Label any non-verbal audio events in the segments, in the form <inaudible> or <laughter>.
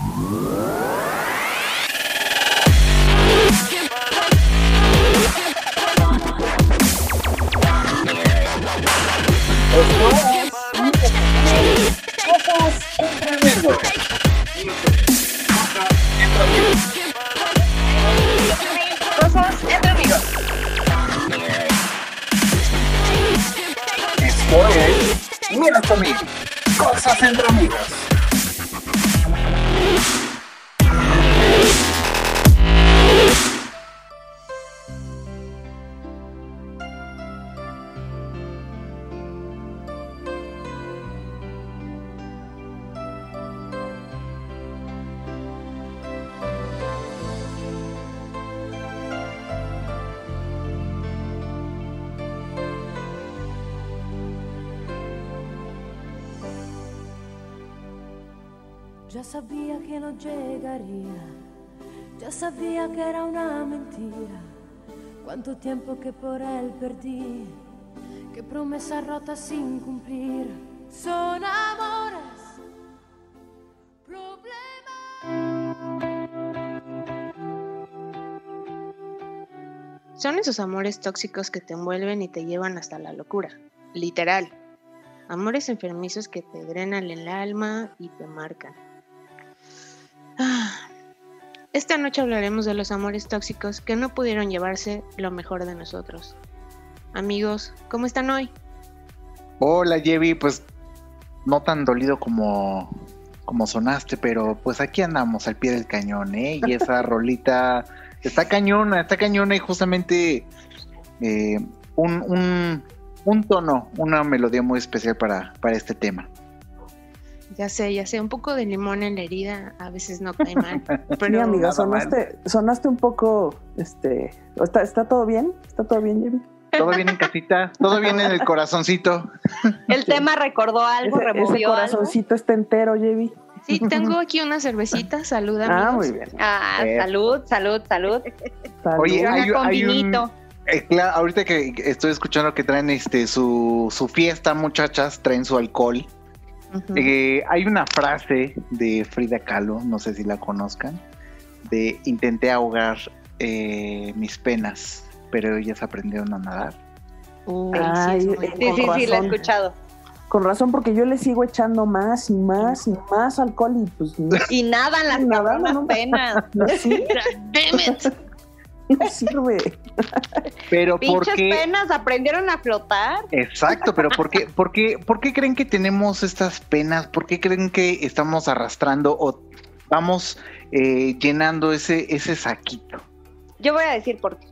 Esto es Mira conmigo. Cosas entre amigos. Sabía que era una mentira. Cuánto tiempo que por él perdí, qué promesas rotas sin cumplir. Son amores, Son esos amores tóxicos que te envuelven y te llevan hasta la locura, literal. Amores enfermizos que te drenan el alma y te marcan. Esta noche hablaremos de los amores tóxicos que no pudieron llevarse lo mejor de nosotros. Amigos, ¿cómo están hoy? Hola, Jevi, pues no tan dolido como, como sonaste, pero pues aquí andamos al pie del cañón, ¿eh? Y esa <laughs> rolita está cañona, está cañona y justamente eh, un, un, un tono, una melodía muy especial para, para este tema. Ya sé, ya sé, un poco de limón en la herida a veces no cae mal. <laughs> Sí, Pero amiga, nada mal. sonaste, sonaste un poco, este, ¿está, ¿está todo bien? ¿Está todo bien, Jevi? ¿Todo bien en casita? ¿Todo bien en el corazoncito? <laughs> El tema recordó algo, Ese, ese removió algo. corazoncito está entero, Jevi. sí, tengo aquí una cervecita, salud amigos. Ah, muy bien. Ah, Eh. salud, salud, salud. Salud. Oye, Una hay, con hay un, vinito. eh, claro, ahorita que estoy escuchando que traen este su, su fiesta, muchachas, traen su alcohol. Eh, hay una frase de Frida Kahlo, no sé si la conozcan, de intenté ahogar eh, mis penas, pero ellas aprendieron a nadar. Uy, Ay, sí, Sí, sí, lo he razón. escuchado. Con razón, porque yo le sigo echando más y más y más alcohol y pues no, Y nada en las Nada, cabronas no. penas. <laughs> no. <laughs> no sirve. Pero ¿por Pinches qué? penas aprendieron a flotar. Exacto, pero ¿por qué, por, qué, ¿por qué creen que tenemos estas penas? ¿Por qué creen que estamos arrastrando o vamos eh, llenando ese, ese saquito? Yo voy a decir por qué.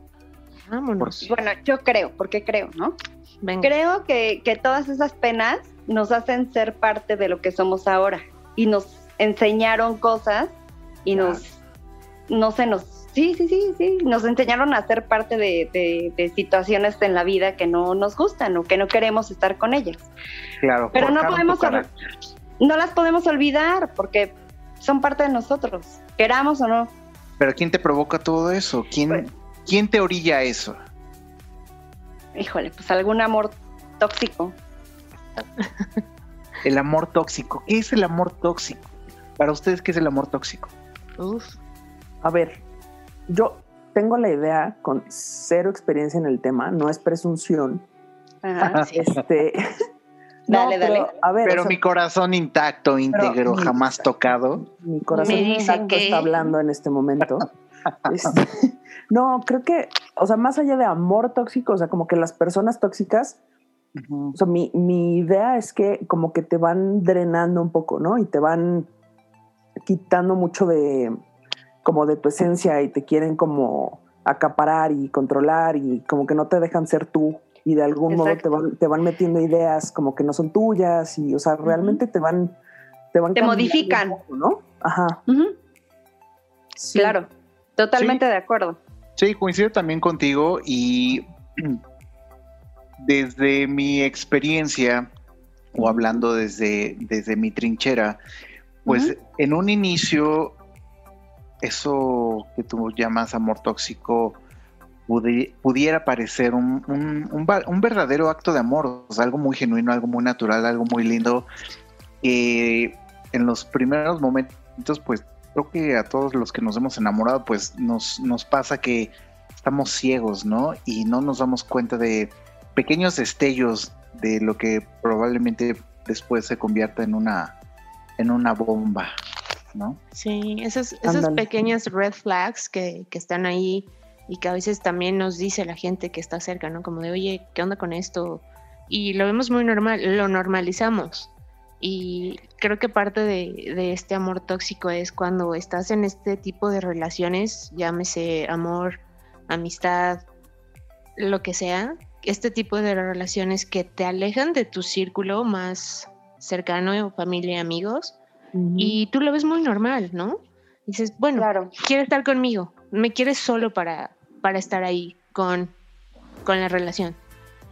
Vámonos. Bueno, yo creo, porque creo, ¿no? Venga. Creo que, que todas esas penas nos hacen ser parte de lo que somos ahora y nos enseñaron cosas y Claro. nos, no sé, nos, sí, sí, sí, sí, nos enseñaron a ser parte de, de- de situaciones en la vida que no nos gustan o que no queremos estar con ellas. Claro. Pero no podemos, no las podemos olvidar porque son parte de nosotros, queramos o no. Pero ¿quién te provoca todo eso? ¿Quién, Pues- ¿quién te orilla a eso? Híjole, pues algún amor tóxico. El amor tóxico. ¿Qué es el amor tóxico? Para ustedes, ¿qué es el amor tóxico? Uf. A ver, yo tengo la idea con cero experiencia en el tema, no es presunción. Ajá. Este, <laughs> Dale, dale. pero, A ver, Pero o sea, mi corazón intacto, íntegro, mi- jamás tocado. mi corazón Me dice intacto que- está hablando en este momento. <laughs> Este, no, creo que, o sea, más allá de amor tóxico, o sea, como que las personas tóxicas, Ujú. o sea, mi, mi idea es que como que te van drenando un poco, ¿no? Y te van quitando mucho de, como de tu esencia y te quieren como acaparar y controlar y como que no te dejan ser tú y de algún modo te van, te van metiendo ideas como que no son tuyas y, o sea, realmente te van... Te, van Te cambiando un modifican. poco, ¿no? Ajá. Sí. Claro, totalmente de acuerdo. Sí, coincido también contigo y <clears throat> desde mi experiencia o hablando desde, desde mi trinchera, pues en un inicio eso que tú llamas amor tóxico pudi- pudiera parecer un, un- un verdadero acto de amor, algo muy genuino, algo muy natural, algo muy lindo, que en los primeros momentos pues creo que a todos los que nos hemos enamorado, pues nos, nos pasa que estamos ciegos, ¿no? Y no nos damos cuenta de pequeños destellos de lo que probablemente después se convierta en una, en una bomba, ¿no? Sí, esas, esas pequeñas red flags que, que están ahí y que a veces también nos dice la gente que está cerca, ¿no? Como de, oye, ¿qué onda con esto? Y lo vemos muy normal, lo normalizamos. Y creo que parte de, de, este amor tóxico es cuando estás en este tipo de relaciones, llámese amor, amistad, lo que sea, este tipo de relaciones que te alejan de tu círculo más cercano, familia, amigos, y tú lo ves muy normal, ¿no? Dices, bueno, claro. quiere estar conmigo, me quieres solo para, para estar ahí con, con la relación.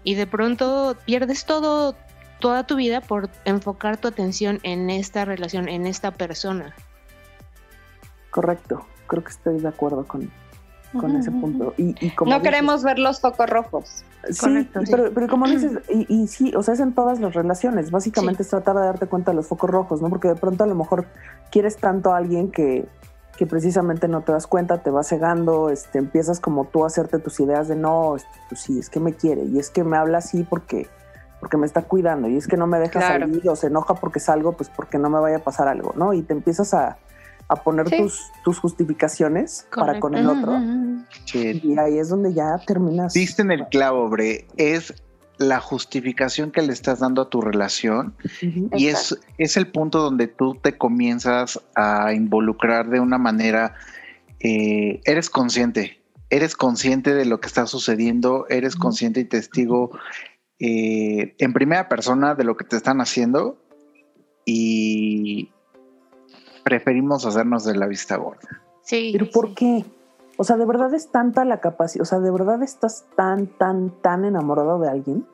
Y de pronto pierdes todo, toda tu vida por enfocar tu atención en esta relación, en esta persona. Correcto, creo que estoy de acuerdo con, con ese punto. Y, no queremos ver los focos rojos. Sí, Pero, pero, como dices, y, y, sí, o sea, es en todas las relaciones. Básicamente es tratar de darte cuenta de los focos rojos, ¿no? Porque de pronto a lo mejor quieres tanto a alguien que, que precisamente no te das cuenta, te va cegando, este, empiezas como tú a hacerte tus ideas de no, este, pues sí, es que me quiere y es que me habla así porque porque me está cuidando y es que no me deja salir o se enoja porque salgo, pues porque no me vaya a pasar algo, ¿no? Y te empiezas a, a poner tus, tus justificaciones para con el otro. Y ahí es donde ya terminas. Diste en el clavo, Bre. Es la justificación que le estás dando a tu relación y es, es el punto donde tú te comienzas a involucrar de una manera, eh, eres consciente, eres consciente de lo que está sucediendo, eres consciente y testigo eh, en primera persona de lo que te están haciendo y preferimos hacernos de la vista gorda. Sí. Pero ¿por qué? O sea, ¿de verdad es tanta la capacidad? O sea, ¿de verdad estás tan, tan, tan enamorado de alguien?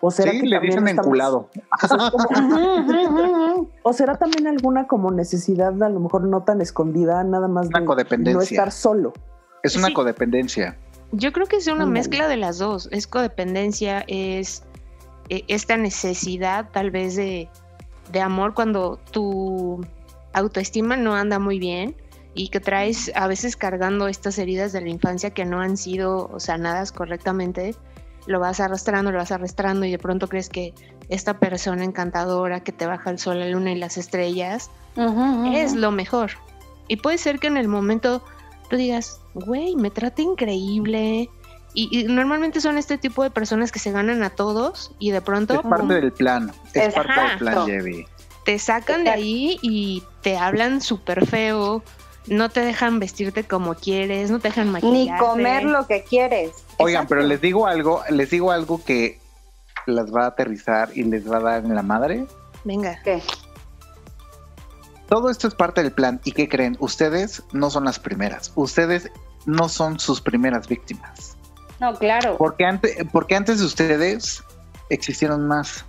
¿O será sí, que le dicen enculado. <laughs> O, será también alguna como necesidad, a lo mejor no tan escondida, nada más de no estar solo. Es una codependencia. Yo creo que es una mezcla de las dos. Es codependencia, es eh, esta necesidad tal vez de, de amor cuando tu autoestima no anda muy bien y que traes a veces cargando estas heridas de la infancia que no han sido sanadas correctamente, lo vas arrastrando, lo vas arrastrando y de pronto crees que esta persona encantadora que te baja el sol, la luna y las estrellas es lo mejor. Y puede ser que en el momento tú digas, güey, me trata increíble. Y, normalmente son este tipo de personas que se ganan a todos y de pronto... Es parte del plan, es parte del plan, Jevi te sacan de ahí y te hablan súper feo, no te dejan vestirte como quieres, no te dejan maquillarte. Ni comer lo que quieres. Oigan, pero les digo algo, les digo algo que las va a aterrizar y les va a dar en la madre. Venga. ¿Qué? Todo esto es parte del plan. ¿Y qué creen? Ustedes no son las primeras. Ustedes no son sus primeras víctimas. No, claro. Porque antes, porque antes de ustedes existieron más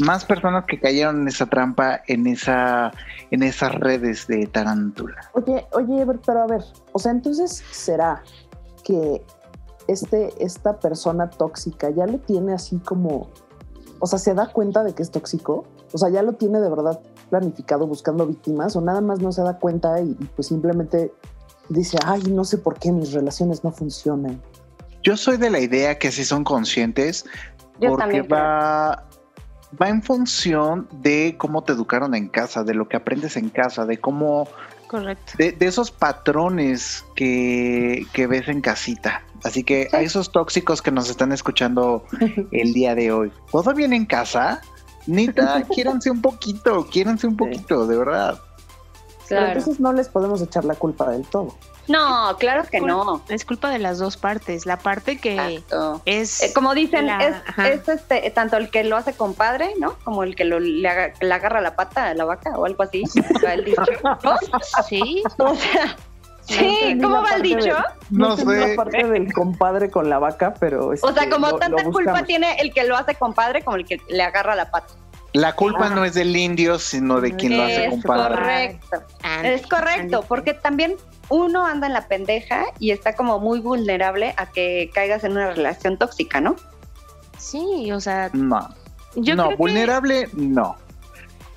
más personas que cayeron en esa trampa, en esa, en esas redes de tarántula. Oye, oye, pero a ver, o sea, entonces será que este, esta persona tóxica ya lo tiene así como, o sea, se da cuenta de que es tóxico, o sea, ya lo tiene de verdad planificado buscando víctimas, o nada más no se da cuenta y, pues simplemente dice, ay, no sé por qué mis relaciones no funcionan. Yo soy de la idea que si son conscientes, porque va, va en función de cómo te educaron en casa, de lo que aprendes en casa, de cómo... Correcto. De, esos patrones que, ves en casita. Así que a esos tóxicos que nos están escuchando el día de hoy, ¿todo bien en casa? Nita, <laughs> quiéranse un poquito, quiéranse un poquito, de verdad. Pero entonces no les podemos echar la culpa del todo. No, claro que no. Es culpa de las dos partes. La parte que es. Eh, como dicen, es, este, tanto el que lo hace compadre, ¿no? Como el que lo, le, agarra la pata a la vaca o algo así. el dicho. <laughs> Sí. O sea. Sí, ¿cómo va el dicho? no, sé. La parte del compadre con la vaca, pero. o sea, este, como tanta culpa tiene el que lo hace compadre como el que le agarra la pata. La culpa no es del indio, sino de quien lo hace compadre. Correcto. es correcto, porque también uno anda en la pendeja y está como muy vulnerable a que caigas en una relación tóxica, ¿no? Sí, o sea. No. no, vulnerable no.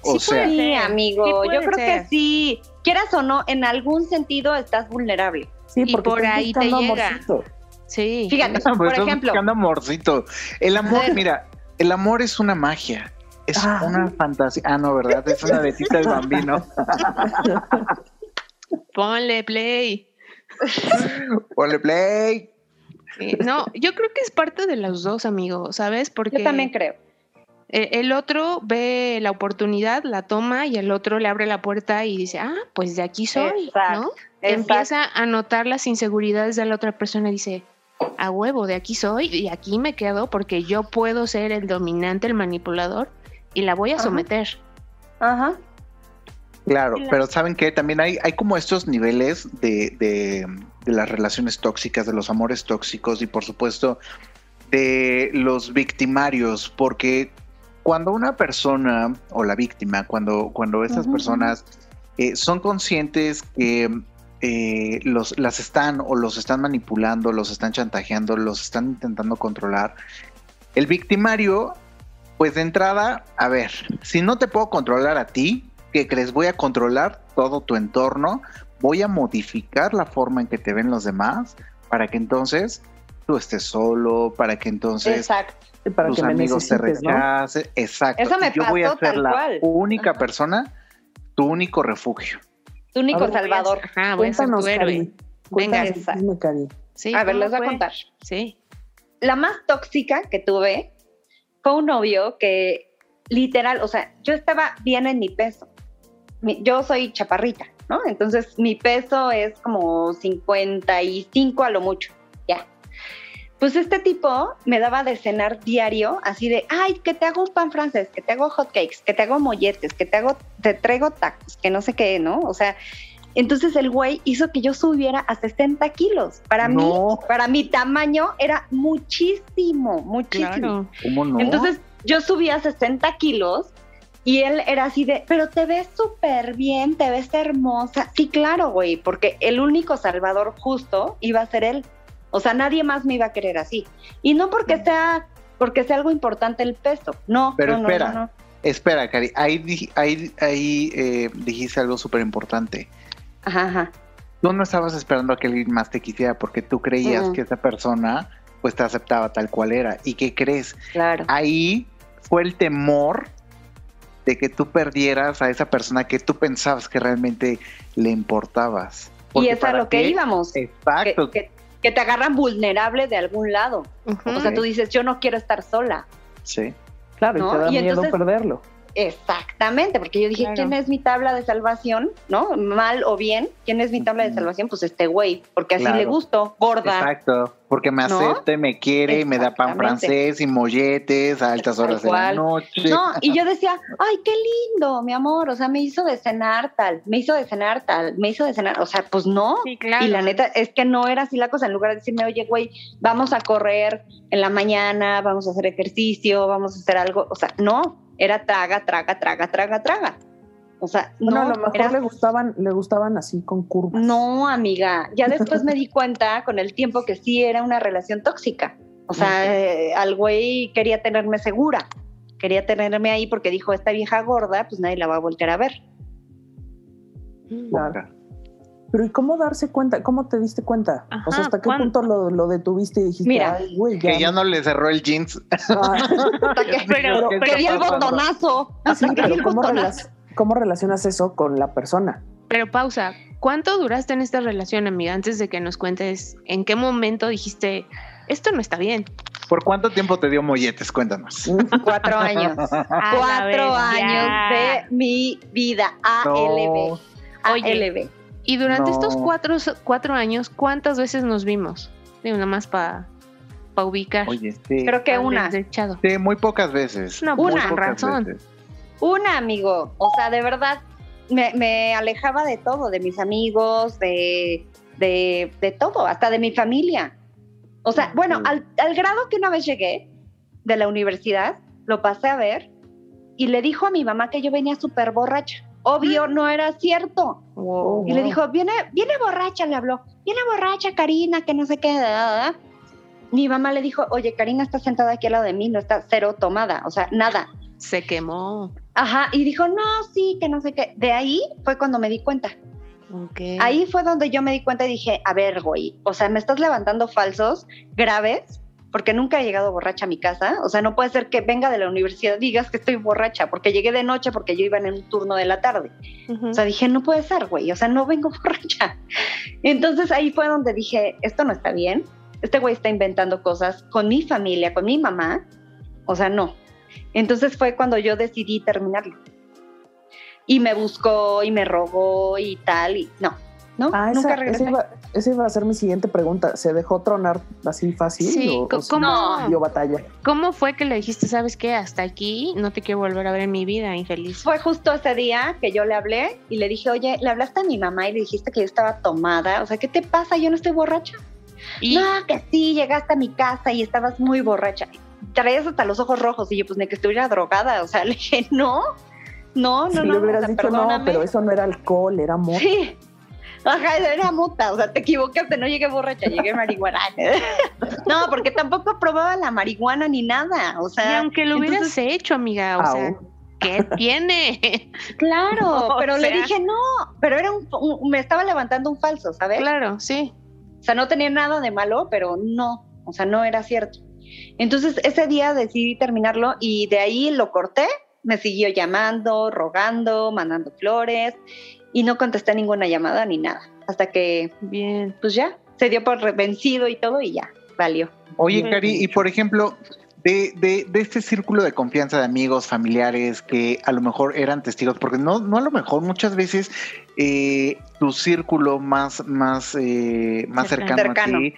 O Sí sea, ser. amigo, Sí yo creo ser. que sí. Quieras o no, en algún sentido estás vulnerable. Sí, Y porque por estás ahí te llega. amorcito. Sí. Fíjate, <laughs> pues por estás ejemplo, buscando amorcito. El amor, <laughs> mira, el amor es una magia. Es Ah. una fantasía. Ah, no, ¿verdad? Es una besita de bambino. <laughs> Ponle play. Ponle play. Sí, No, yo creo que es parte de los dos, amigos, ¿sabes? Porque yo también creo. el, el otro ve la oportunidad, la toma y el otro le abre la puerta y dice, ah, pues de aquí soy, Exacto, ¿no? Exacto. Empieza a notar las inseguridades de la otra persona y dice, a huevo, de aquí soy y aquí me quedo porque yo puedo ser el dominante, el manipulador y la voy a someter. Ajá. Claro, la- pero saben que también hay, hay como estos niveles de, de, de las relaciones tóxicas, de los amores tóxicos y por supuesto de los victimarios, porque cuando una persona o la víctima, cuando, cuando esas Ujú, personas eh, son conscientes que eh, los, las están o los están manipulando, los están chantajeando, los están intentando controlar, el victimario, pues de entrada, a ver, si no te puedo controlar a ti, ¿qué crees? Voy a controlar todo tu entorno, voy a modificar la forma en que te ven los demás para que entonces tú estés solo, para que entonces Exacto. Para tus que amigos te necesites, ¿no? rechacen. Exacto. Eso me Yo voy a ser la cual. única Ajá. persona, tu único refugio. Tu único A ver, salvador. Ajá, voy a ser Cuéntanos, tu héroe. Cari. Cuéntanos Venga. el chisme, Cari. Sí, A ver, ¿cómo les voy a contar. Sí. La más tóxica que tuve fue un novio que literal, o sea, yo estaba bien en mi peso. Yo soy chaparrita, ¿no? Entonces mi peso es como 55 a lo mucho, ya. Pues este tipo me daba de cenar diario, así de, ay, que te hago un pan francés, que te hago hot cakes, que te hago molletes, que te hago, te traigo tacos, que no sé qué, ¿no? O sea, entonces el güey hizo que yo subiera a 60 kilos. Para mí, para mi tamaño era muchísimo, muchísimo. Claro. ¿Cómo no? Entonces yo subía 60 kilos y él era así de, pero te ves súper bien, te ves hermosa. Sí, claro, güey, porque el único salvador justo iba a ser él. O sea, nadie más me iba a querer así. Y no porque sea, porque sea algo importante el peso. No, Pero no, no, espera. no, no. Espera, Cari, ahí, ahí, ahí eh, dijiste algo súper importante. Ajá, ajá. Tú no estabas esperando a que alguien más te quisiera porque tú creías Ujú. que esa persona pues te aceptaba tal cual era. ¿Y qué crees? Claro. Ahí fue el temor de que tú perdieras a esa persona que tú pensabas que realmente le importabas. y Porque es a lo que ti- íbamos. Que, Exacto. que- que te agarran vulnerable de algún lado. O sea, tú dices, yo no quiero estar sola. Sí. Claro, ¿No? y te da Y miedo entonces- perderlo. Exactamente, porque yo dije, Claro. ¿quién es mi tabla de salvación? ¿No? Mal o bien, ¿quién es mi tabla de salvación? Pues este güey, porque así Claro. le gusto, gorda. Exacto. Porque me ¿No? acepta, y me quiere, y me da pan francés y molletes a altas horas de la noche. No, y yo <laughs> decía, ay, qué lindo, mi amor, o sea, me hizo de cenar tal, me hizo de cenar tal, me hizo de cenar, o sea, pues no. Sí, claro. Y la neta es que no era así la cosa, en lugar de decirme, oye, güey, vamos a correr en la mañana, vamos a hacer ejercicio, vamos a hacer algo, o sea, no, era traga, traga, traga, traga, traga. O sea, Bueno, no, a lo mejor era le gustaban, le gustaban así con curvas. No, amiga, ya después me di cuenta con el tiempo que sí era una relación tóxica. O sea, eh, al güey quería tenerme segura, quería tenerme ahí porque dijo, esta vieja gorda, pues nadie la va a volver a ver. Claro. Pero ¿y cómo darse cuenta? ¿Cómo te diste cuenta? o sea, ¿hasta qué ¿cuándo? punto lo, lo detuviste y dijiste, Mira, ay, güey, ya? Que ya no le cerró el jeans. <laughs> Ah, que, Pero- que pero- di el botonazo. Sí, <laughs> di pero ¿cómo, botonazo. relac- ¿cómo relacionas eso con la persona? Pero pausa, ¿cuánto duraste en esta relación, amiga? Antes de que nos cuentes en qué momento dijiste, esto no está bien. ¿Por cuánto tiempo te dio molletes? Cuéntanos. <laughs> Cuatro años. Cuatro vez, años ya. de mi vida. ALB. No. ALB. Y durante No. estos cuatro, cuatro años, ¿cuántas veces nos vimos? Digo, nada más para ubicar. oye, sí. Creo que una. desechado. Sí, muy pocas veces. No, una pocas razón. veces. Una, amigo. O sea, de verdad, me, me alejaba de todo, de mis amigos, de, de, de todo, hasta de mi familia. O sea, bueno, al, al grado que una vez llegué de la universidad, lo pasé a ver y le dijo a mi mamá que yo venía súper borracha. Obvio, no era cierto. Wow. Y le dijo, viene, viene borracha, le habló, viene borracha Karina, que no sé qué. da, da, da". Mi mamá le dijo, oye, Karina está sentada aquí al lado de mí, no está cero tomada, o sea, nada. Se quemó. Ajá, y dijo, no, sí, que no sé qué. De ahí fue cuando me di cuenta. Ahí fue donde yo me di cuenta y dije, a ver, güey, o sea, me estás levantando falsos graves porque nunca he llegado borracha a mi casa. O sea, no puede ser que venga de la universidad y digas que estoy borracha porque llegué de noche porque yo iba en un turno de la tarde. Ujú. O sea, dije, no puede ser, güey, o sea, no vengo <laughs> borracha. Entonces ahí fue donde dije, esto no está bien. Este güey está inventando cosas con mi familia, con mi mamá. O sea, no. Entonces fue cuando yo decidí terminarlo. Y me buscó y me rogó y tal, y no, no, Ah, nunca esa, regresé. esa, iba, esa iba a ser mi siguiente pregunta. ¿Se dejó tronar así fácil? Sí, o, o sí ¿cómo? dio batalla? ¿Cómo fue que le dijiste, sabes qué, hasta aquí no te quiero volver a ver en mi vida, infeliz? Fue justo ese día que yo le hablé y le dije, oye, le hablaste a mi mamá y le dijiste que yo estaba tomada. O sea, ¿qué te pasa? Yo no estoy borracha. Y No, que sí, llegaste a mi casa y estabas muy borracha. Traías hasta los ojos rojos y yo, pues, ni que estuviera drogada. O sea, <laughs> le dije, no, no, no, si no. le hubieras o sea, dicho, no, perdóname". pero eso no era alcohol, era amor. Sí. Ajá, era mota, o sea, te equivocaste, no llegué borracha, llegué marihuana. <laughs> No, porque tampoco probaba la marihuana ni nada, o y sea, aunque lo hubieras entonces- hecho, amiga, o sea. ¿qué tiene? claro, <laughs> O pero le dije no, pero era un, un- me estaba levantando un falso, ¿sabes? claro, sí. O sea, no tenía nada de malo, pero no, o sea, no era cierto. Entonces, ese día decidí terminarlo y de ahí lo corté, me siguió llamando, rogando, mandando flores y no contesté ninguna llamada ni nada, hasta que, Bien. pues ya, se dio por vencido y todo y ya, valió. Oye. Cari, y por ejemplo, de, de, de este círculo de confianza de amigos, familiares que a lo mejor eran testigos, porque no, no a lo mejor muchas veces eh, tu círculo más, más, eh, más cercano, Cercano. a ti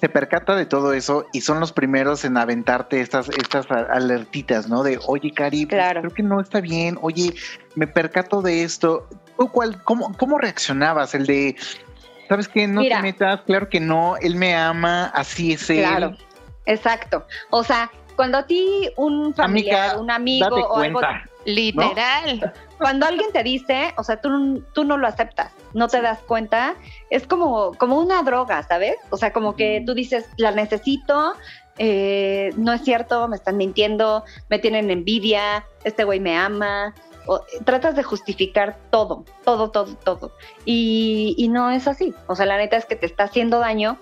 se percata de todo eso y son los primeros en aventarte estas, estas alertitas, ¿no? De, oye, Cari, pues, Claro. creo que no está bien, oye, me percato de esto. ¿Tú cuál, cómo, cómo reaccionabas? El de, ¿sabes qué? No Mira. te metas, claro que no, él me ama, así es él. Claro, exacto. O sea, cuando a ti un familiar, Amiga, un amigo Date o algo. Literal. cuando alguien te dice, o sea, tú, tú no lo aceptas, no te das cuenta, es como, como una droga, ¿sabes? O sea, como que tú dices, la necesito, eh, no es cierto, me están mintiendo, me tienen envidia, este güey me ama. O, tratas de justificar todo, todo, todo, todo. Y, y no es así. O sea, la neta es que te está haciendo daño,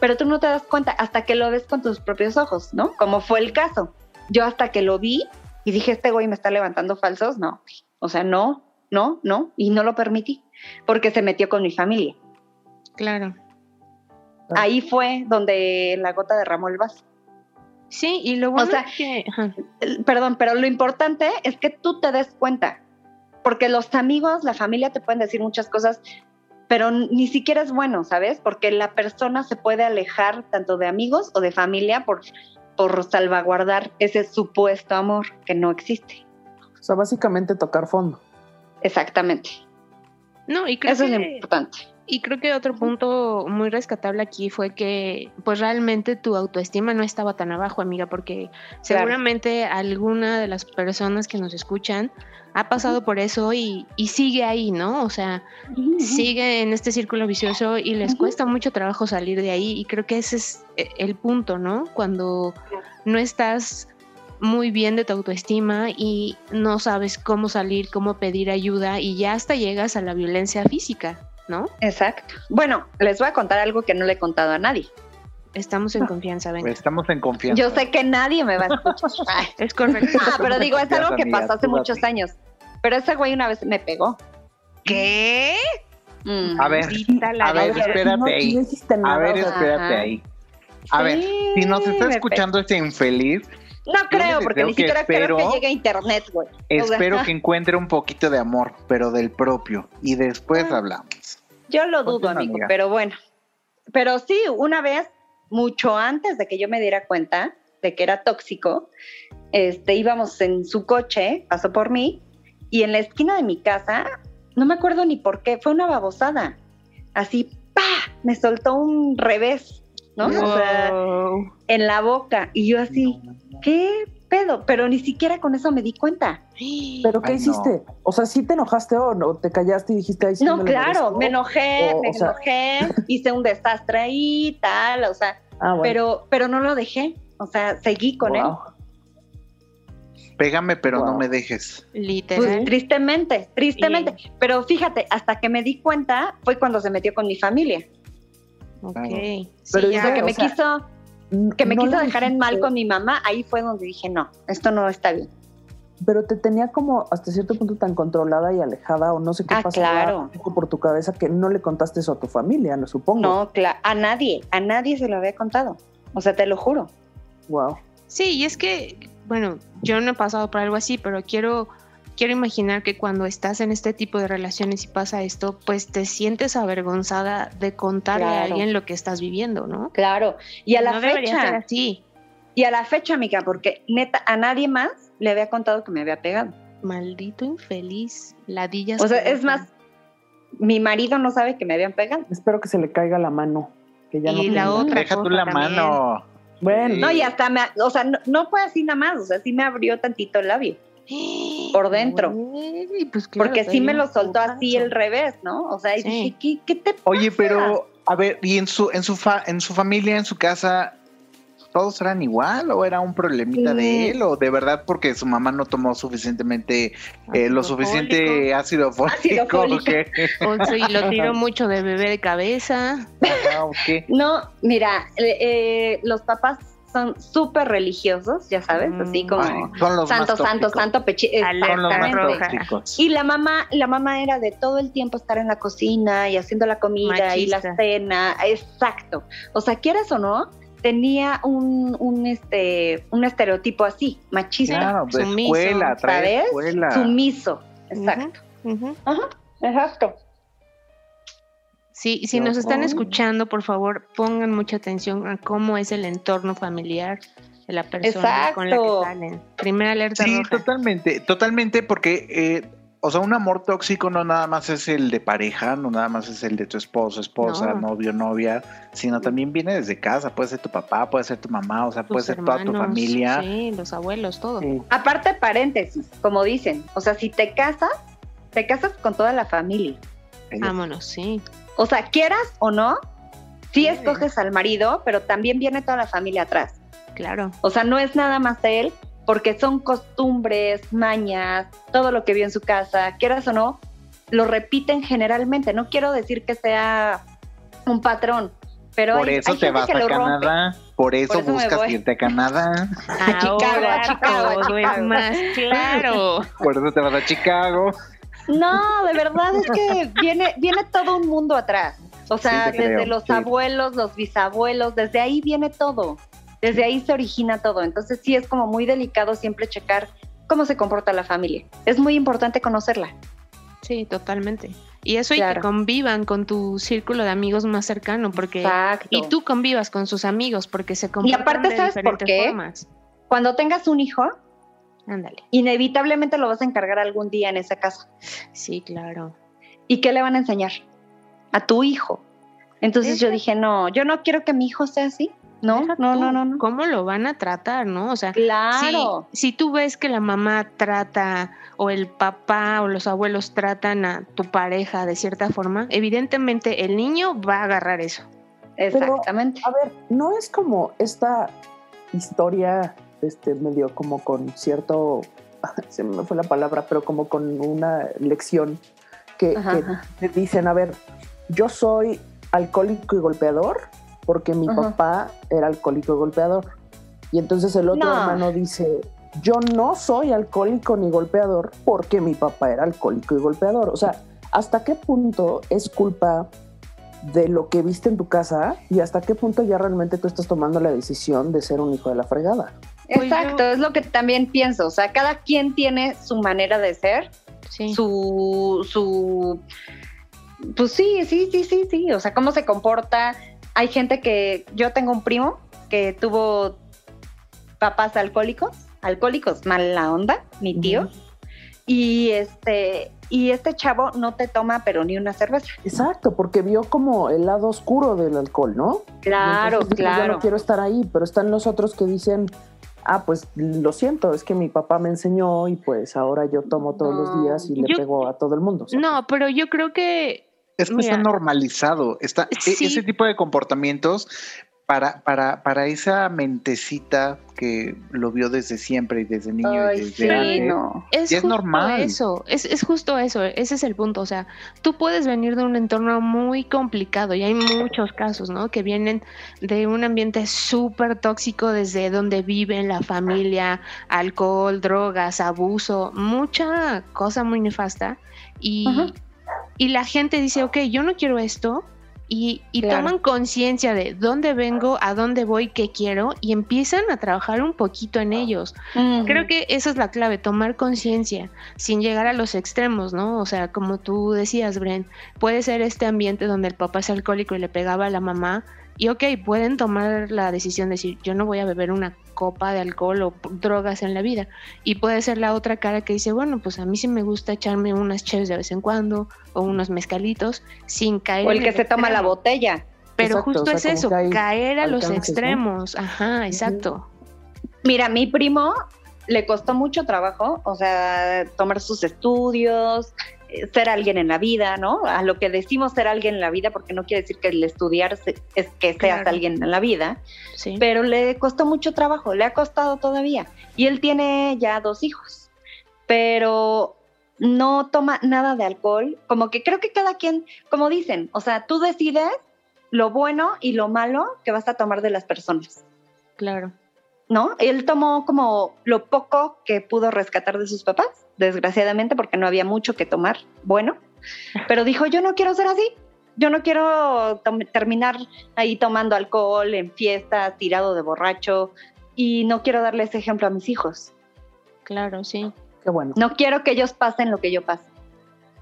pero tú no te das cuenta hasta que lo ves con tus propios ojos, ¿no? Como fue el caso. Yo hasta que lo vi y dije, este güey me está levantando falsos, no. O sea, no, no, no, y no lo permití, porque se metió con mi familia. Claro. Ahí fue donde la gota derramó el vaso. Sí, y lo bueno sea, es que... ajá. Eh, Perdón, pero lo importante es que tú te des cuenta, porque los amigos, la familia te pueden decir muchas cosas, pero ni siquiera es bueno, ¿sabes? Porque la persona se puede alejar tanto de amigos o de familia por, por salvaguardar ese supuesto amor que no existe. O sea, básicamente tocar fondo. Exactamente. No, y creo Eso es lo importante. Y creo que otro punto muy rescatable aquí fue que pues realmente tu autoestima no estaba tan abajo, amiga, porque seguramente alguna de las personas que nos escuchan ha pasado por eso y, y sigue ahí, ¿no? O sea, sigue en este círculo vicioso y les cuesta mucho trabajo salir de ahí y creo que ese es eh, el punto, ¿no? Cuando no estás muy bien de tu autoestima y no sabes cómo salir, cómo pedir ayuda y ya hasta llegas a la violencia física, ¿no? Exacto. Bueno, les voy a contar algo que no le he contado a nadie. Estamos en confianza, venga. Estamos en confianza. Yo sé que nadie me va a escuchar. Ay. <laughs> Es correcto. Ah, pero digo, es algo que pasó hace muchos años. Pero ese güey una vez me pegó. ¿Qué? Mm. A ver, a ver, espérate no, ahí. no. A ver, espérate Ajá. ahí. A ver, si nos está escuchando este infeliz, No creo, porque ni que siquiera creo espero- que llegue a internet, güey. O sea, espero <laughs> que encuentre un poquito de amor, pero del propio. Y después Ah. hablamos. Yo lo dudo, amigo, amiga. pero bueno. Pero sí, una vez, mucho antes de que yo me diera cuenta de que era tóxico, este, íbamos en su coche, pasó por mí, y en la esquina de mi casa, no me acuerdo ni por qué, fue una babosada. Así, ¡pa! Me soltó un revés, ¿no? O sea, en la boca. Y yo así, ¿qué pedo? Pero ni siquiera con eso me di cuenta. <gasps> ¿Pero qué Ay, no. hiciste? O sea, ¿sí te enojaste o no? ¿Te callaste y dijiste ahí sí No, me claro, merezco"? me enojé, O- me o sea- enojé, <laughs> hice un desastre ahí, tal, o sea, Ah, bueno. pero, pero no lo dejé, o sea, seguí con él. Pégame, pero no me dejes. Literal. Pues tristemente, tristemente. Pero fíjate, hasta que me di cuenta fue cuando se metió con mi familia. ok. Claro. Sí, Pero ya, que o me sea, quiso, que me no quiso dejar en mal con mi mamá, ahí fue donde dije, no, esto no está bien. Pero te tenía como hasta cierto punto tan controlada y alejada o no sé qué Ah, claro. poco por tu cabeza que no le contaste eso a tu familia, no supongo. No, a nadie, a nadie se lo había contado. O sea, te lo juro. Wow. Sí, y es que, bueno, yo no he pasado por algo así, pero quiero, quiero imaginar que cuando estás en este tipo de relaciones y pasa esto, pues te sientes avergonzada de contarle a alguien lo que estás viviendo, ¿no? Claro. Y a la no debería ser fecha, así. y a la fecha, amiga, porque neta, a nadie más le había contado que me había pegado. Maldito infeliz, ladillas. O sea, es más, mi marido no sabe que me habían pegado. Espero que se le caiga la mano. Que ya Y no la otra Deja tú la también. mano. Bueno, No, y hasta me, o sea, no, no fue así nada más, o sea, sí me abrió tantito el labio, <gasps> <gasps> por dentro. Pues claro, porque sí me lo soltó así el revés, ¿no? O sea, Sí. dije, ¿qué, qué te pasa? Oye, pero a ver, ¿y en su en su fa- en su familia, en su casa todos eran igual o era un problemita de él o de verdad porque su mamá no tomó suficientemente eh, lo suficiente ácido fólico? Ácido fólico. ¿o qué? fólico. O sea, y lo tiró <laughs> mucho de bebé de cabeza. Ah. No, mira, eh, eh, los papás son súper religiosos, ya sabes, así Mm. como Ay, son los santo, más santo, santo, roja. tóxicos. Y la mamá, la mamá era de todo el tiempo estar en la cocina y haciendo la comida y la Machista. cena, exacto. O sea, quieras o no, tenía un, un este un estereotipo así, machista, Claro, de sumiso, escuela, ¿sabes? escuela. Sumiso, exacto. Ujú. Exacto. Sí, si nos están escuchando, por favor, pongan mucha atención a cómo es el entorno familiar de la persona con la que salen. Primera alerta Sí, roja. totalmente, totalmente, porque, eh, o sea, un amor tóxico no nada más es el de pareja, no nada más es el de tu esposo, esposa, No. novio, novia, sino también viene desde casa, puede ser tu papá, puede ser tu mamá, o sea, puede ser toda tu familia. Sí, los abuelos, todo. sí. Aparte, paréntesis, como dicen, o sea, si te casas, te casas con toda la familia. Vámonos, sí. O sea, quieras o no, sí Sí. escoges al marido, pero también viene toda la familia atrás. Claro. O sea, no es nada más él, porque son costumbres, mañas, todo lo que vio en su casa, quieras o no, lo repiten generalmente. No quiero decir que sea un patrón, pero por hay, eso hay te gente vas que a lo rompe. Canadá, por eso eso me buscas irte a Canadá, <laughs> A Chicago, a Ahora Chicago, a todo es Chicago. más claro. por eso te vas a Chicago. No, de verdad es que viene, viene todo un mundo atrás. O sea, Sí, desde creo, los sí. abuelos, los bisabuelos, desde ahí viene todo. Desde ahí se origina todo. Entonces sí es como muy delicado siempre checar cómo se comporta la familia. Es muy importante conocerla. Sí, totalmente. Y eso y que convivan con tu círculo de amigos más cercano, porque Exacto. y tú convivas con sus amigos, porque se comportan aparte, de ¿sabes por qué? formas. Cuando tengas un hijo, Ándale. inevitablemente lo vas a encargar algún día en esa casa. Sí, claro. ¿Y qué le van a enseñar? A tu hijo. Entonces yo dije, no, yo no quiero que mi hijo sea así. No, Deja no, tú, no, no, no. ¿Cómo lo van a tratar, no? O sea, Claro. si, si tú ves que la mamá trata o el papá o los abuelos tratan a tu pareja de cierta forma, evidentemente el niño va a agarrar eso. Exactamente. A ver, no es como esta historia, este, medio como con cierto, <laughs> se me fue la palabra, pero como con una lección que, Ajá, que ajá. te dicen, a ver, yo soy alcohólico y golpeador porque mi Ajá. papá era alcohólico y golpeador. Y entonces el otro No. hermano dice, yo no soy alcohólico ni golpeador porque mi papá era alcohólico y golpeador. O sea, ¿hasta qué punto es culpa de lo que viste en tu casa y hasta qué punto ya realmente tú estás tomando la decisión de ser un hijo de la fregada? Pues Exacto, yo- es lo que también pienso. O sea, cada quien tiene su manera de ser, Sí. su, su, pues sí, sí, sí, sí, sí. O sea, cómo se comporta. Hay gente que, yo tengo un primo que tuvo papás alcohólicos, alcohólicos, mala onda, mi tío. Y este, y este chavo no te toma pero ni una cerveza. Exacto, porque vio como el lado oscuro del alcohol, ¿no? Claro, entonces dijo, Yo claro. no quiero estar ahí, pero están los otros que dicen, ah, pues lo siento, es que mi papá me enseñó y pues ahora yo tomo todos los días y le yo- pego a todo el mundo. No, pero yo creo que Es que Mira. está normalizado. Está, e- Sí. Ese tipo de comportamientos para, para, para esa mentecita que lo vio desde siempre y desde niño Ay, y desde sí, antes, no. Es Y es normal. eso, es, es justo eso, ese es el punto. O sea, tú puedes venir de un entorno muy complicado y hay muchos casos, ¿no? Que vienen de un ambiente súper tóxico desde donde viven, la familia, alcohol, drogas, abuso, mucha cosa muy nefasta. Y, Ajá. y la gente dice, ok, yo no quiero esto. Y, y Claro. toman conciencia de dónde vengo, a dónde voy, qué quiero, y empiezan a trabajar un poquito en ellos. Creo que esa es la clave, tomar conciencia sin llegar a los extremos, ¿no? O sea, como tú decías, Bren, puede ser este ambiente donde el papá es alcohólico y le pegaba a la mamá y ok, pueden tomar la decisión de decir, yo no voy a beber una copa de alcohol o drogas en la vida. Y puede ser la otra cara que dice, bueno, pues a mí sí me gusta echarme unas cheves de vez en cuando o unos mezcalitos sin caer O el en que se toma la botella. Pero Exacto, justo o sea, es eso, caer a los extremos. Ajá, exacto. Mira, mi primo le costó mucho trabajo, o sea, tomar sus estudios, ser alguien en la vida, ¿no? A lo que decimos ser alguien en la vida, porque no quiere decir que el estudiar es que seas Claro. alguien en la vida, Sí. pero le costó mucho trabajo, le ha costado todavía. Y él tiene ya dos hijos, pero no toma nada de alcohol, como que creo que cada quien, como dicen, o sea, tú decides lo bueno y lo malo que vas a tomar de las personas. Claro. ¿no? Él tomó como lo poco que pudo rescatar de sus papás, desgraciadamente, porque no había mucho que tomar bueno, pero dijo, yo no quiero ser así, yo no quiero terminar ahí tomando alcohol en fiestas, tirado de borracho, y no quiero darle ese ejemplo a mis hijos. Claro, sí. Qué bueno. No quiero que ellos pasen lo que yo pasé.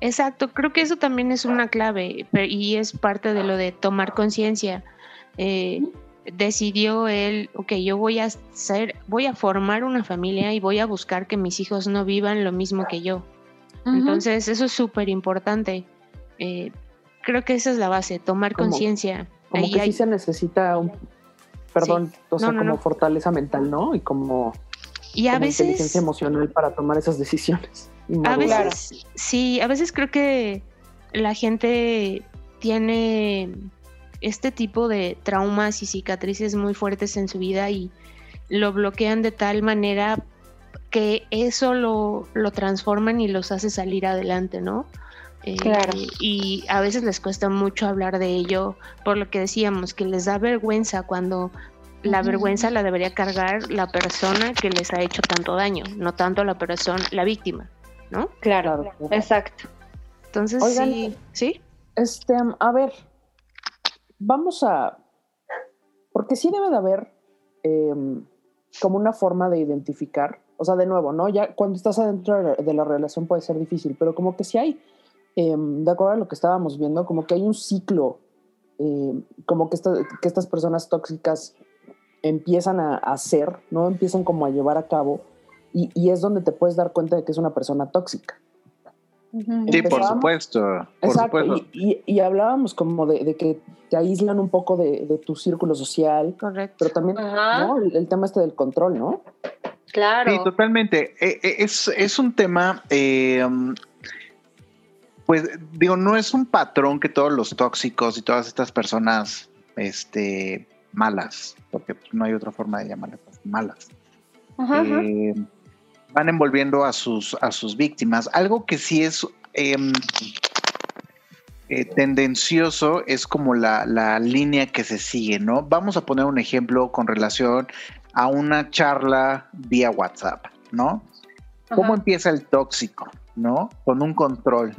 Exacto, creo que eso también es una clave y es parte de lo de tomar conciencia. Eh, decidió él, ok, yo voy a ser, voy a formar una familia y voy a buscar que mis hijos no vivan lo mismo que yo. Entonces, eso es súper importante. Eh, creo que esa es la base, tomar conciencia. Como Ahí que hay- sí se necesita un, perdón, o sea, No, no, como no. fortaleza mental, ¿no? Y como, y a como inteligencia emocional para tomar esas decisiones. y a veces, sí, a veces creo que la gente tiene este tipo de traumas y cicatrices muy fuertes en su vida y lo bloquean de tal manera que eso lo, lo transforman y los hace salir adelante, ¿no? Eh, Claro. Y a veces les cuesta mucho hablar de ello, por lo que decíamos, que les da vergüenza cuando la vergüenza la debería cargar la persona que les ha hecho tanto daño, no tanto la persona, la víctima, ¿no? Claro, Claro. exacto. Entonces Oigan, sí, sí, Este, a ver, vamos a. Porque sí debe de haber em, como una forma de identificar. O sea, de nuevo, ¿no? Ya cuando estás adentro de la, relación puede ser difícil, pero como que sí hay, em, de acuerdo a lo que estábamos viendo, como que hay un ciclo, em, como que, esta- que estas personas tóxicas empiezan a hacer, ¿no? Empiezan como a llevar a cabo, y es donde te puedes dar cuenta de que es una persona tóxica. Sí, por supuesto, por Exacto, supuesto. y, y- y hablábamos como de, de que te aíslan un poco de, de tu círculo social, correcto. pero también. ¿no? el, el tema este del control, ¿no? Claro. Sí, totalmente. Eh, eh, Es, es un tema, eh, um, pues digo, no es un patrón que todos los tóxicos y todas estas personas este, malas, porque no hay otra forma de llamarlas pues, malas, Ajá, ajá. Van envolviendo a sus, a sus víctimas. Algo que sí es em, eh, tendencioso es como la, la línea que se sigue, ¿no? Vamos a poner un ejemplo con relación a una charla vía WhatsApp, ¿no? ¿Cómo empieza el tóxico, ¿no? Con un control.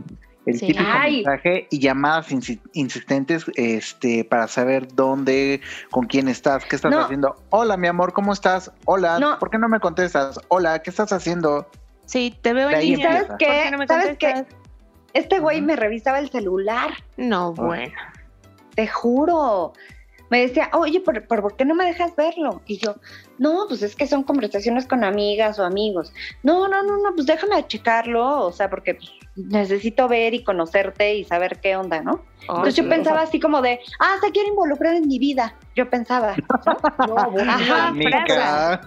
El Sí. típico Ay. mensaje y llamadas insi- insistentes este, para saber dónde, con quién estás, qué estás No. haciendo. Hola, mi amor, ¿cómo estás? Hola, No. ¿por qué no me contestas? Hola, ¿qué estás haciendo? Sí, te veo en. ¿Sabes ¿Por qué? qué no me ¿Sabes qué? Este güey me revisaba el celular, No, bueno. te juro. Me decía, oye, ¿por, por, qué no me dejas verlo? Y yo, no, pues es que son conversaciones con amigas o amigos. No, no, no, no, pues déjame checarlo, o sea, porque necesito ver y conocerte y saber qué onda, ¿no? Entonces yo pensaba así como de, ah, se quiere involucrar en mi vida. Yo pensaba. No, <laughs> Ajá, Amiga.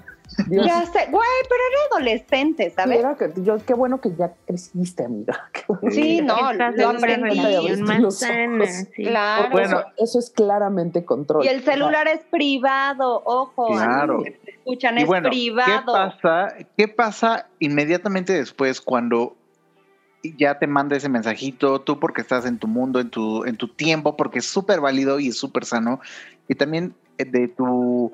Dios. Ya sé, güey, pero era adolescente, ¿sabes? era que- yo, qué bueno que ya creciste, amiga. <laughs> Bueno. Sí, no, lo aprendí. ojos. sí. Claro. Bueno. Eso, eso es claramente control. y el celular es privado, ojo, Claro. amigos que te escuchan, Y es bueno, ¿qué privado. pasa? ¿Qué pasa inmediatamente después cuando ya te manda ese mensajito, tú porque estás en tu mundo, en tu, en tu tiempo, porque es súper válido y es súper sano, y también eh, de tu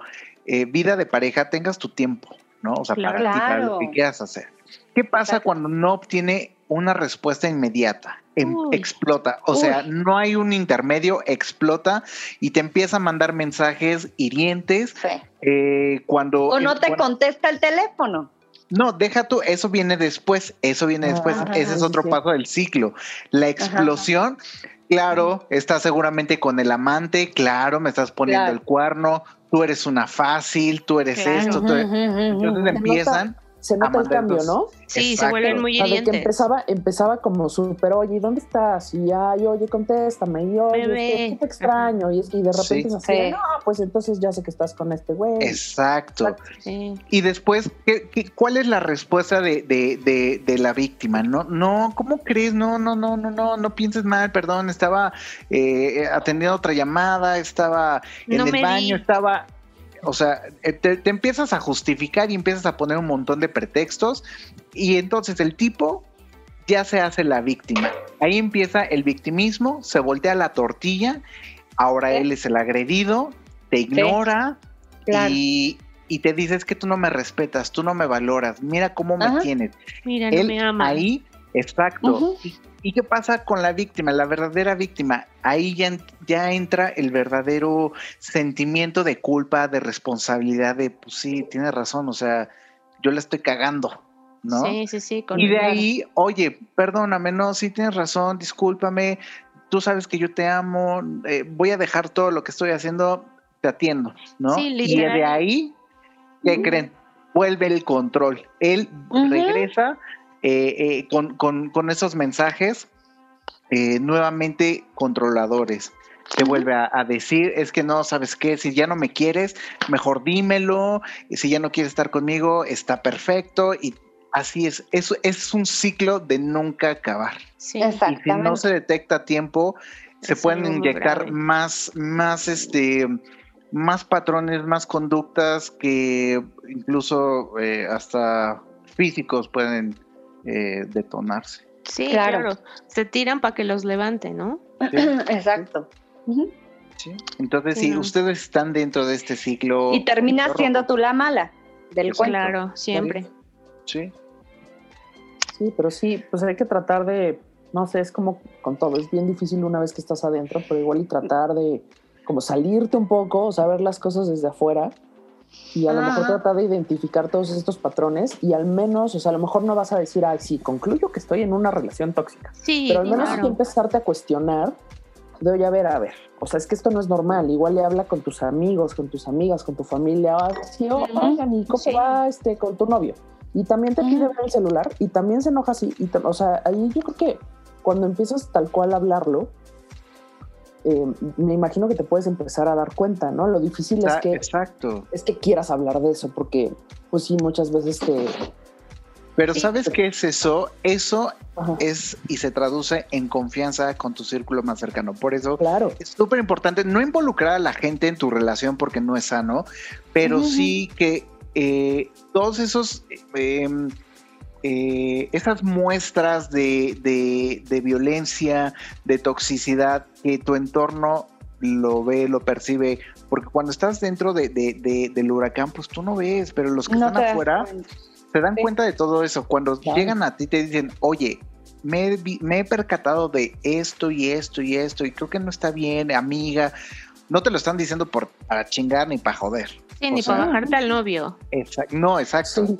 eh, vida de pareja tengas tu tiempo, ¿no? O sea, Claro. para ti, para lo que quieras hacer. ¿Qué pasa cuando no obtiene una respuesta inmediata? Em- explota, o sea, no hay un intermedio, explota y te empieza a mandar mensajes hirientes Sí. eh, cuando... O no te cuando- contesta el teléfono. no, deja tú, eso viene después, eso viene después, Ajá, ese es otro sí. paso del ciclo. La explosión, claro, está seguramente con el amante, claro, me estás poniendo Claro. el cuerno, tú eres una fácil, tú eres Claro. esto, tú eres- entonces empiezan, Se nota el cambio, ¿no? Sí, se vuelven muy de que hirientes. empezaba, empezaba como súper, oye, ¿y ¿dónde estás? Y ay, oye, contéstame, y oye, es que te extraño, y es y de repente Sí. es así, Sí. no, pues entonces ya sé que estás con este güey. exacto. Sí. Y después, ¿qué, qué- cuál es la respuesta de, de, de, de la víctima? No, no, ¿cómo crees? No, no, no, no, no, no pienses mal, perdón, estaba eh, atendiendo otra llamada, estaba en No el baño, di. estaba, o sea, eh, te, te empiezas a justificar y empiezas a poner un montón de pretextos y entonces el tipo ya se hace la víctima. Ahí empieza el victimismo, se voltea la tortilla, ahora Sí. él es el agredido, te ignora Claro. y, y te dices que tú no me respetas, tú no me valoras, mira cómo me tienes. Mira, no Él me ama. ahí, exacto. ¿Y, y qué pasa con la víctima, la verdadera víctima? Ahí ya, en- ya entra el verdadero sentimiento de culpa, de responsabilidad, de, pues sí, tienes razón, o sea, yo la estoy cagando, ¿no? Sí, sí, sí. con Y de ahí, oye, perdóname, no, sí tienes razón, discúlpame, tú sabes que yo te amo, eh, voy a dejar todo lo que estoy haciendo, te atiendo, ¿no? Sí, y de ahí, ¿qué creen? Vuelve el control. Él regresa eh, eh, con, con- con esos mensajes eh, nuevamente controladores. Te vuelve a, a decir, es que no, ¿sabes qué? Si ya no me quieres, mejor dímelo. Si ya no quieres estar conmigo, está perfecto. Y así es. Es, es un ciclo de nunca acabar. Sí. Y si Exactamente. no se detecta a tiempo, se Es pueden inyectar grave. más, más, este, más patrones, más conductas que incluso eh, hasta físicos pueden eh, detonarse. Sí, Claro. claro. Se tiran para que los levante, ¿no? <clears throat> Exacto. ¿sí? Entonces, Sí, si no. ustedes están dentro de este ciclo, Y terminas siendo tú la mala del cuento. Claro, siempre. Sí, Sí, pero sí, pues hay que tratar de, no sé, es como con todo, es bien difícil una vez que estás adentro, pero igual y tratar de como salirte un poco, o sea, ver las cosas desde afuera y a lo mejor Ajá. tratar de identificar todos estos patrones y al menos, o sea, a lo mejor no vas a decir, ay, sí, concluyo que estoy en una relación tóxica, Sí, pero al menos claro. sí empezarte a cuestionar de, oye, a ver, a ver, o sea, es que esto no es normal, igual le habla con tus amigos, con tus amigas, con tu familia, o así, "Oh, Ujú. oigan, ¿y cómo Sí. va este, con tu novio? Y también te pide ver el celular y también se enoja así, y te- o sea, ahí yo creo que cuando empiezas tal cual a hablarlo, eh, me imagino que te puedes empezar a dar cuenta, ¿no? Lo difícil es que, exacto. es que quieras hablar de eso, porque pues sí, muchas veces te... Pero. ¿sabes qué es eso? Eso Ajá, es y se traduce en confianza con tu círculo más cercano. Por eso claro. es súper importante no involucrar a la gente en tu relación porque no es sano, pero sí que eh, todos esos eh, eh, esas muestras de, de- de violencia, de toxicidad que tu entorno lo ve, lo percibe, porque cuando estás dentro de, de- de- del huracán, pues tú no ves, pero los que No están afuera se dan Sí. cuenta de todo eso. Cuando Claro. llegan a ti te dicen, oye, me, he vi- me he percatado de esto y esto y esto, y creo que no está bien, amiga. No te lo están diciendo por, para chingar ni para joder. Sí, ni o para bajarte al novio. No, exacto. Sí,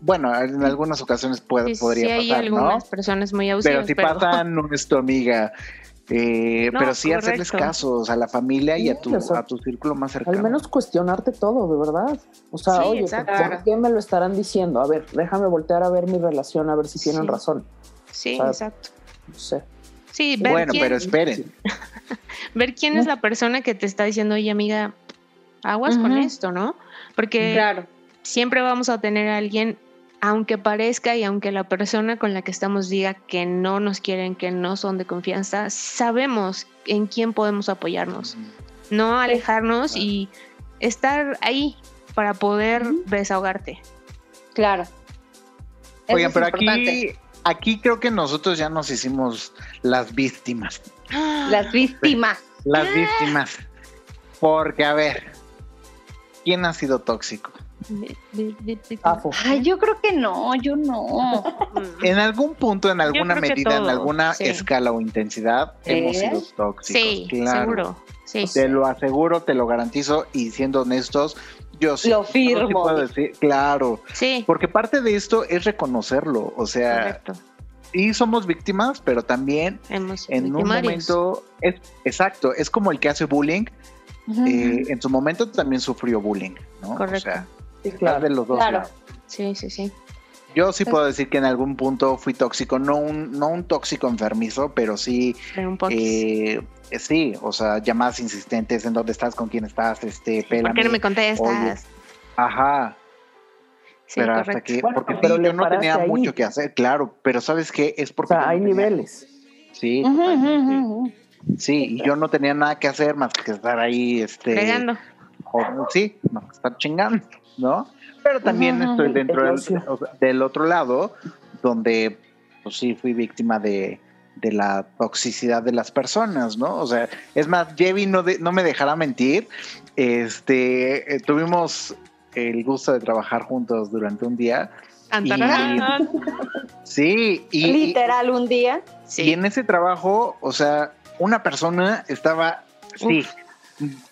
Bueno, en algunas ocasiones puede, Sí, sí, podría hay pasar, algunas ¿no? personas muy Pero abusivas. si pasa, no es tu amiga. Eh, No, pero sí hacerles correcto. caso a la familia y a tu, o sea, a tu círculo más cercano. Al menos cuestionarte todo, de verdad. O sea, Sí, oye, exacto. ¿por qué me lo estarán diciendo? A ver, déjame voltear a ver mi relación, a ver si tienen Sí. razón. Sí, o sea, exacto. No sé. Sí, ver, bueno, quién, pero esperen. <laughs> ver quién es la persona que te está diciendo, oye, amiga, aguas con esto, ¿no? Porque Claro. siempre vamos a tener a alguien, aunque parezca y aunque la persona con la que estamos diga que no nos quieren, que no son de confianza, sabemos en quién podemos apoyarnos. No alejarnos y estar ahí para poder desahogarte. Claro. Eso Oigan, pero aquí, aquí creo que nosotros ya nos hicimos las víctimas. Las víctimas. Las víctimas. Porque, a ver, ¿quién ha sido tóxico? Ay, yo creo que no, yo no. En algún punto, en alguna medida, en alguna sí. escala o intensidad, hemos ¿Eh? sido tóxicos. Sí, claro. seguro. Sí. Te lo aseguro, te lo garantizo y siendo honestos, yo sí. Lo firmo. puedo decir, claro, Sí, porque parte de esto es reconocerlo, o sea, correcto. y somos víctimas, pero también Hemos en un momento, es exacto, es como el que hace bullying, eh, en su momento también sufrió bullying, ¿no? Correcto. O sea, Sí, claro. claro. de los dos Claro. lados. Sí, sí, sí. Yo sí puedo decir que en algún punto fui tóxico, no un, no un tóxico enfermizo, pero sí, Pero un poco. eh, sí, o sea, llamadas insistentes en dónde estás, con quién estás, este, ¿Por qué no pélame. me contestas? Ajá, Sí, pero hasta que, Bueno, porque pero sí, le yo no tenía ahí. mucho que hacer, claro, pero ¿sabes qué? Es O porque... yo sea, no hay tenía- niveles. Sí. Sí, y yo no tenía nada que hacer más que estar ahí, este... Fregando. o- sí, no, estar chingando, ¿no? Pero también estoy dentro El del, otro lado, donde pues sí fui víctima de, de la toxicidad de las personas, ¿no? O sea, es más, Jevi no, de- no me dejará mentir, este, eh, tuvimos el gusto de trabajar juntos durante un día, Y- sí, y, Literal, un día. y Sí. en ese trabajo, o sea, una persona estaba, sí,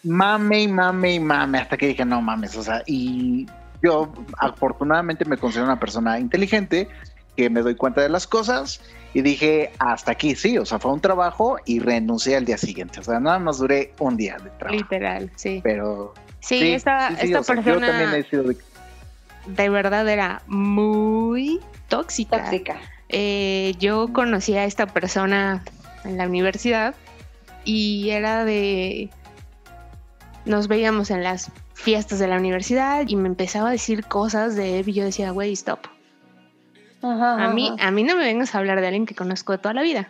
mame y mame y mame, hasta que dije, no mames, o sea, y yo afortunadamente me considero una persona inteligente, que me doy cuenta de las cosas y dije, hasta aquí, sí, o sea, fue un trabajo y renuncié al día siguiente, o sea, nada más duré un día de trabajo. Literal, sí. Pero Sí, esta, sí, sí, esta o sea, yo persona también he sido de- de verdad era muy tóxica. Tóxica. Eh, yo conocí a esta persona en la universidad y era de... Nos veíamos en las fiestas de la universidad y me empezaba a decir cosas de y yo decía, güey, stop. Ajá, A mí, a mí no me vengas a hablar de alguien que conozco de toda la vida.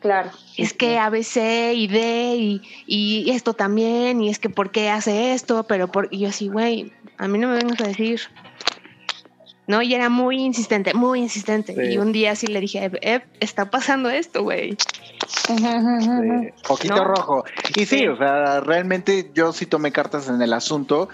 Claro. Es que ABC y D y, y esto también, y es que por qué hace esto, pero por... y yo así, güey, a mí no me vengas a decir. No, y era muy insistente, muy insistente. Sí. Y un día sí le dije, Ep, está pasando esto, güey. De poquito ¿No? rojo. Y sí, Sí. o sea, realmente yo sí tomé cartas en el asunto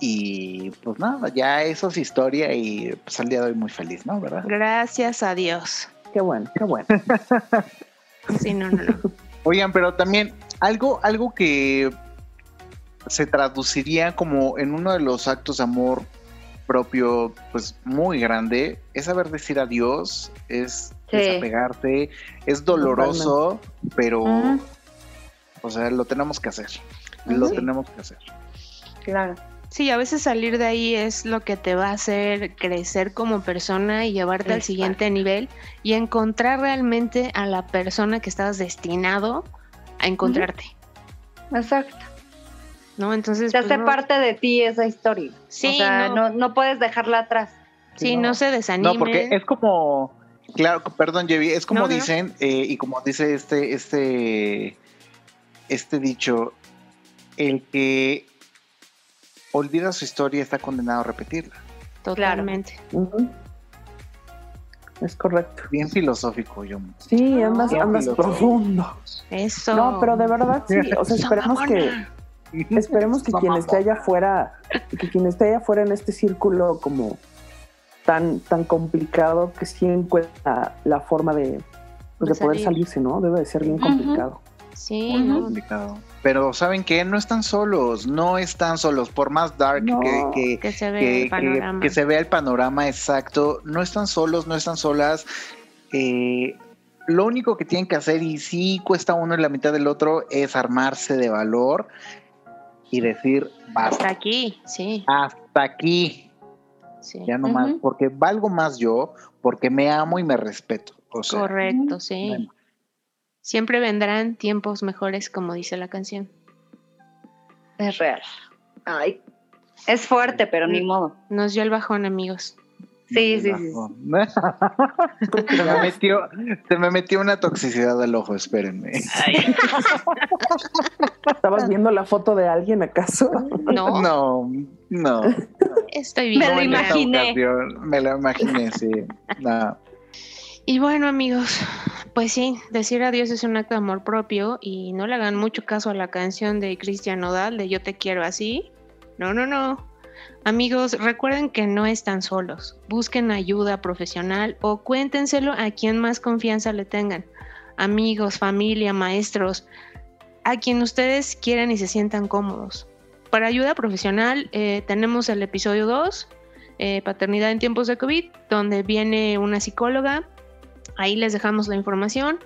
y pues nada, ya eso es historia y pues al día de hoy muy feliz, ¿no? ¿Verdad? Gracias a Dios. Qué bueno, qué bueno. <laughs> Sí, no, no, no. Oigan, pero también algo, algo que se traduciría como en uno de los actos de amor propio, pues muy grande, es saber decir adiós, es Sí. desapegarse, es doloroso, pero, o sea, lo tenemos que hacer, lo Sí. tenemos que hacer. Claro. Sí, a veces salir de ahí es lo que te va a hacer crecer como persona y llevarte al siguiente nivel y encontrar realmente a la persona que estabas destinado a encontrarte, Exacto. ¿No? Entonces, Se pues, hace no- parte de ti esa historia. Sí, o sea, no. no. No, puedes dejarla atrás. sí, no, se desanimen. No, porque es como, claro, perdón, Jevi, es como No, no, no. dicen, eh, y como dice este, este, este dicho, el que olvida su historia está condenado a repetirla. Totalmente. Es correcto. Bien filosófico, yo. Sí, andas filósofo. profundo. Eso. No, pero de verdad sí. <laughs> O sea, Eso, esperemos que. <laughs> esperemos que quien esté allá afuera, que quien esté allá afuera en este círculo como tan, tan complicado, que sí encuentra la forma de, pues, De de poder salir. salirse, ¿no? Debe de ser bien complicado. Sí, Muy no. complicado. Pero ¿saben qué? No están solos, no están solos, por más dark No. que, que, que se ve que, el que- panorama. que se vea el panorama exacto. No están solos, no están solas. Eh, lo único que tienen que hacer, y sí cuesta uno y la mitad del otro, es armarse de valor y decir, Hasta basta, aquí, sí, hasta aquí, sí. ya no más, porque valgo más yo, porque me amo y me respeto. O sea, Correcto, sí. bueno, Siempre vendrán tiempos mejores, como dice la canción. Es real. Ay, Es fuerte, pero ni modo. Nos dio el bajón, amigos. Sí, sí, sí. <laughs> se, me metió, se me metió una toxicidad al ojo, espérenme. ¿Estabas viendo la foto de alguien acaso? No, No, no. estoy bien. Me lo imaginé. ocasión, Me lo imaginé, sí. No. Y bueno, amigos, pues sí, decir adiós es un acto de amor propio y no le hagan mucho caso a la canción de Cristian Nodal de Yo te quiero así. No, no, no. Amigos, recuerden que no están solos. Busquen ayuda profesional o cuéntenselo a quien más confianza le tengan. Amigos, familia, maestros, a quien ustedes quieran y se sientan cómodos. Para ayuda profesional eh, tenemos el episodio 2, eh, Paternidad en tiempos de COVID, donde viene una psicóloga. Ahí les dejamos la información.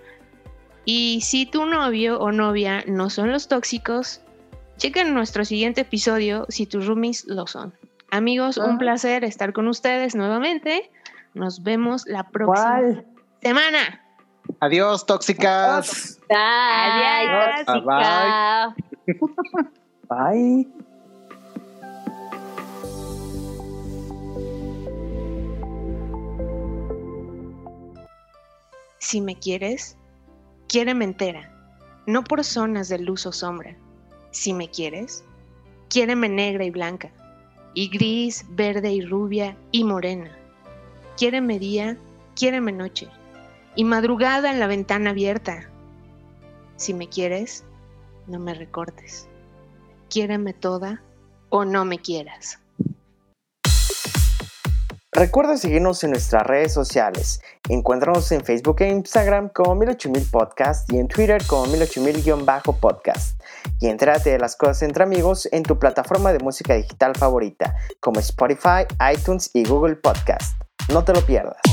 Y si tu novio o novia no son los tóxicos, chequen nuestro siguiente episodio si tus roomies lo son. Amigos, un Ah. placer estar con ustedes nuevamente. Nos vemos la próxima ¿Cuál? semana. Adiós, tóxicas. Adiós. Bye, tóxica. Bye. <laughs> Si me quieres, quiéreme entera, no por zonas de luz o sombra. Si me quieres, quiéreme negra y blanca, y gris, verde y rubia y morena. Quiéreme día, quiéreme noche, y madrugada en la ventana abierta. Si me quieres, no me recortes. Quiéreme toda o no me quieras. Recuerda seguirnos en nuestras redes sociales. Encuéntranos en Facebook e Instagram como 108000 Podcast y en Twitter como 108000-podcast. Y entrate de las cosas entre amigos en tu plataforma de música digital favorita, como Spotify, iTunes y Google Podcast. No te lo pierdas.